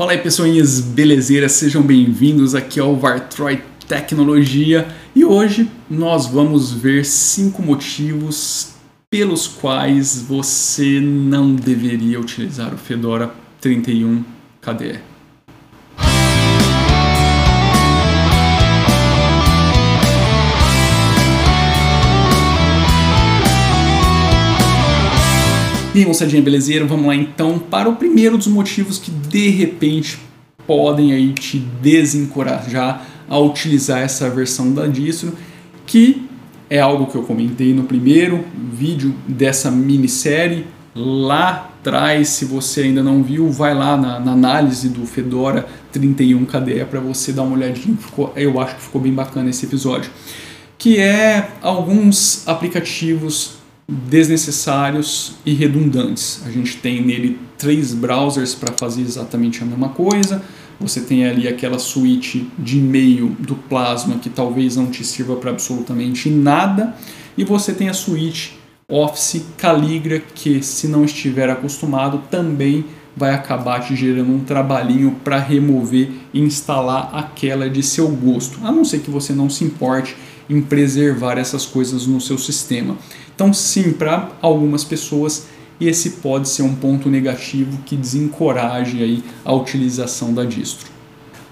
Fala aí pessoinhas belezeiras, sejam bem-vindos aqui ao Vartroy Tecnologia e hoje nós vamos ver cinco motivos pelos quais você não deveria utilizar o Fedora 31 KDE. Aí, moçadinha belezeira, vamos lá então para o primeiro dos motivos que de repente podem aí te desencorajar a utilizar essa versão da distro, que é algo que eu comentei no primeiro vídeo dessa minissérie. Lá atrás, se você ainda não viu, vai lá na, na análise do Fedora 31 KDE para você dar uma olhadinha, ficou, eu acho que ficou bem bacana esse episódio, que é alguns aplicativos desnecessários e redundantes. A gente tem nele três browsers para fazer exatamente a mesma coisa. Você tem ali aquela suíte de e-mail do Plasma que talvez não te sirva para absolutamente nada. E você tem a suíte Office Caligra que, se não estiver acostumado, também vai acabar te gerando um trabalhinho para remover e instalar aquela de seu gosto, a não ser que você não se importe em preservar essas coisas no seu sistema. Então, sim, para algumas pessoas esse pode ser um ponto negativo que desencoraje aí a utilização da distro.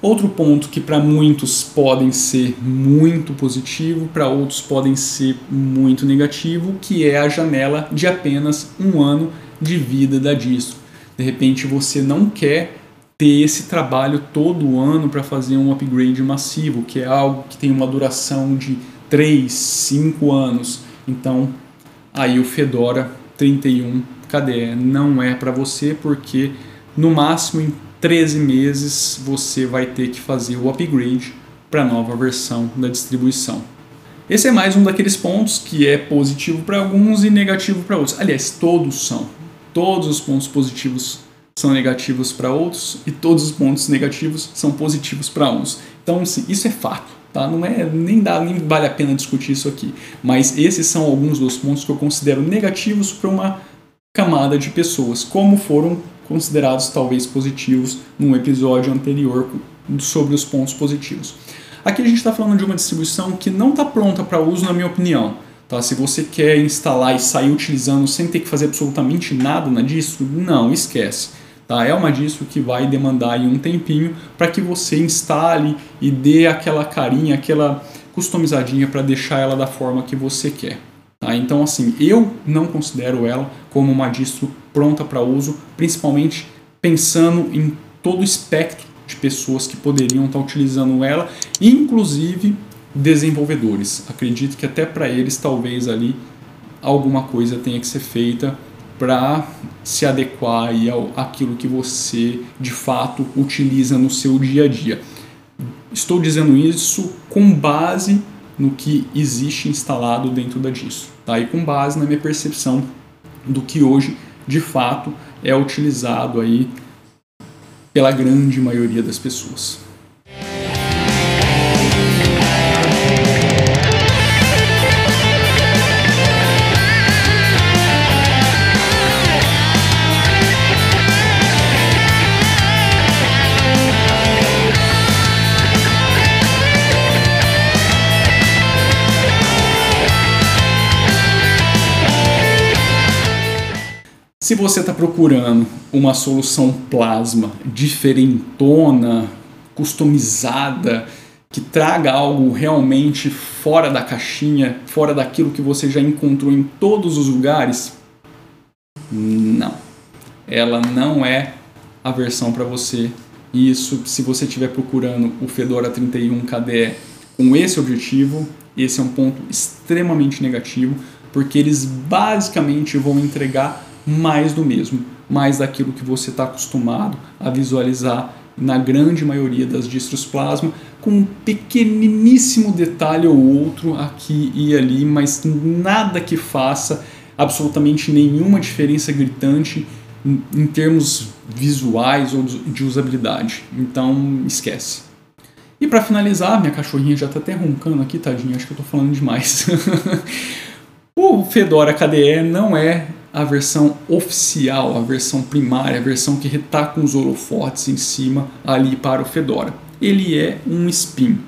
Outro ponto que para muitos podem ser muito positivo, para outros podem ser muito negativo, que é a janela de apenas um ano de vida da distro. De repente você não quer ter esse trabalho todo ano para fazer um upgrade massivo, que é algo que tem uma duração de 3, 5 anos. Então aí o Fedora 31 KDE não é para você, porque no máximo em 13 meses você vai ter que fazer o upgrade para a nova versão da distribuição. Esse é mais um daqueles pontos que é positivo para alguns e negativo para outros. Aliás, todos são. Todos os pontos positivos são negativos para outros e todos os pontos negativos são positivos para uns. Então, assim, isso é fato. Tá? Não é nem dá nem vale a pena discutir isso aqui. Mas esses são alguns dos pontos que eu considero negativos para uma camada de pessoas, como foram considerados talvez positivos num episódio anterior sobre os pontos positivos. Aqui a gente está falando de uma distribuição que não está pronta para uso, na minha opinião. Tá? Se você quer instalar e sair utilizando sem ter que fazer absolutamente nada na distro, não, esquece. Tá? É uma distro que vai demandar um tempinho para que você instale e dê aquela carinha, aquela customizadinha para deixar ela da forma que você quer. Tá? Então, assim, eu não considero ela como uma distro pronta para uso, principalmente pensando em todo o espectro de pessoas que poderiam estar tá utilizando ela, inclusive desenvolvedores. Acredito que até para eles talvez ali alguma coisa tenha que ser feita para se adequar aí ao aquilo que você de fato utiliza no seu dia a dia. Estou dizendo isso com base no que existe instalado dentro da distro, tá? E com base na minha percepção do que hoje de fato é utilizado aí pela grande maioria das pessoas. Se você está procurando uma solução plasma diferentona, customizada, que traga algo realmente fora da caixinha, fora daquilo que você já encontrou em todos os lugares, não. Ela não é a versão para você. Isso, se você estiver procurando o Fedora 31 KDE com esse objetivo, esse é um ponto extremamente negativo, porque eles basicamente vão entregar mais do mesmo, mais daquilo que você está acostumado a visualizar na grande maioria das distros Plasma, com um pequeniníssimo detalhe ou outro aqui e ali, mas nada que faça absolutamente nenhuma diferença gritante em termos visuais ou de usabilidade. Então, esquece. E para finalizar, minha cachorrinha já está até roncando aqui, tadinha, acho que eu estou falando demais. o Fedora KDE não é a versão oficial, a versão primária, a versão que está com os holofotes em cima ali para o Fedora. Ele é um spin.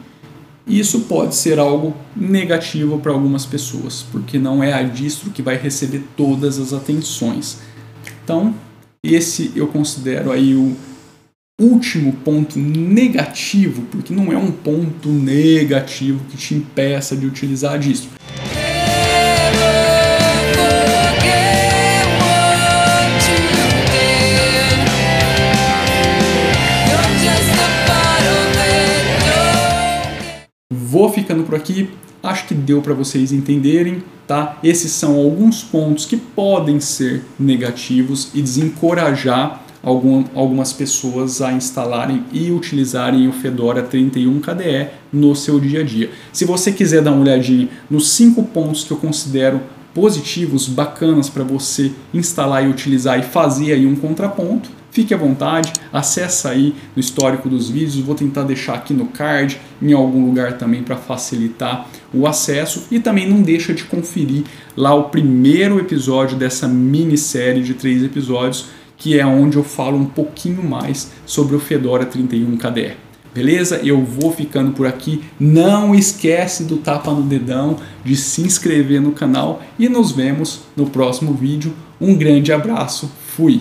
Isso pode ser algo negativo para algumas pessoas, porque não é a distro que vai receber todas as atenções. Então, esse eu considero aí o último ponto negativo, porque não é um ponto negativo que te impeça de utilizar a distro. Vou ficando por aqui. Acho que deu para vocês entenderem, tá? Esses são alguns pontos que podem ser negativos e desencorajar algum, algumas pessoas a instalarem e utilizarem o Fedora 31 KDE no seu dia a dia. Se você quiser dar uma olhadinha nos cinco pontos que eu considero positivos, bacanas para você instalar e utilizar e fazer aí um contraponto, Fique à vontade, acessa aí no histórico dos vídeos, vou tentar deixar aqui no card, em algum lugar também para facilitar o acesso e também não deixa de conferir lá o primeiro episódio dessa minissérie de três episódios, que é onde eu falo um pouquinho mais sobre o Fedora 31 KDE. Beleza? Eu vou ficando por aqui. Não esquece do tapa no dedão, de se inscrever no canal e nos vemos no próximo vídeo. Um grande abraço. Fui!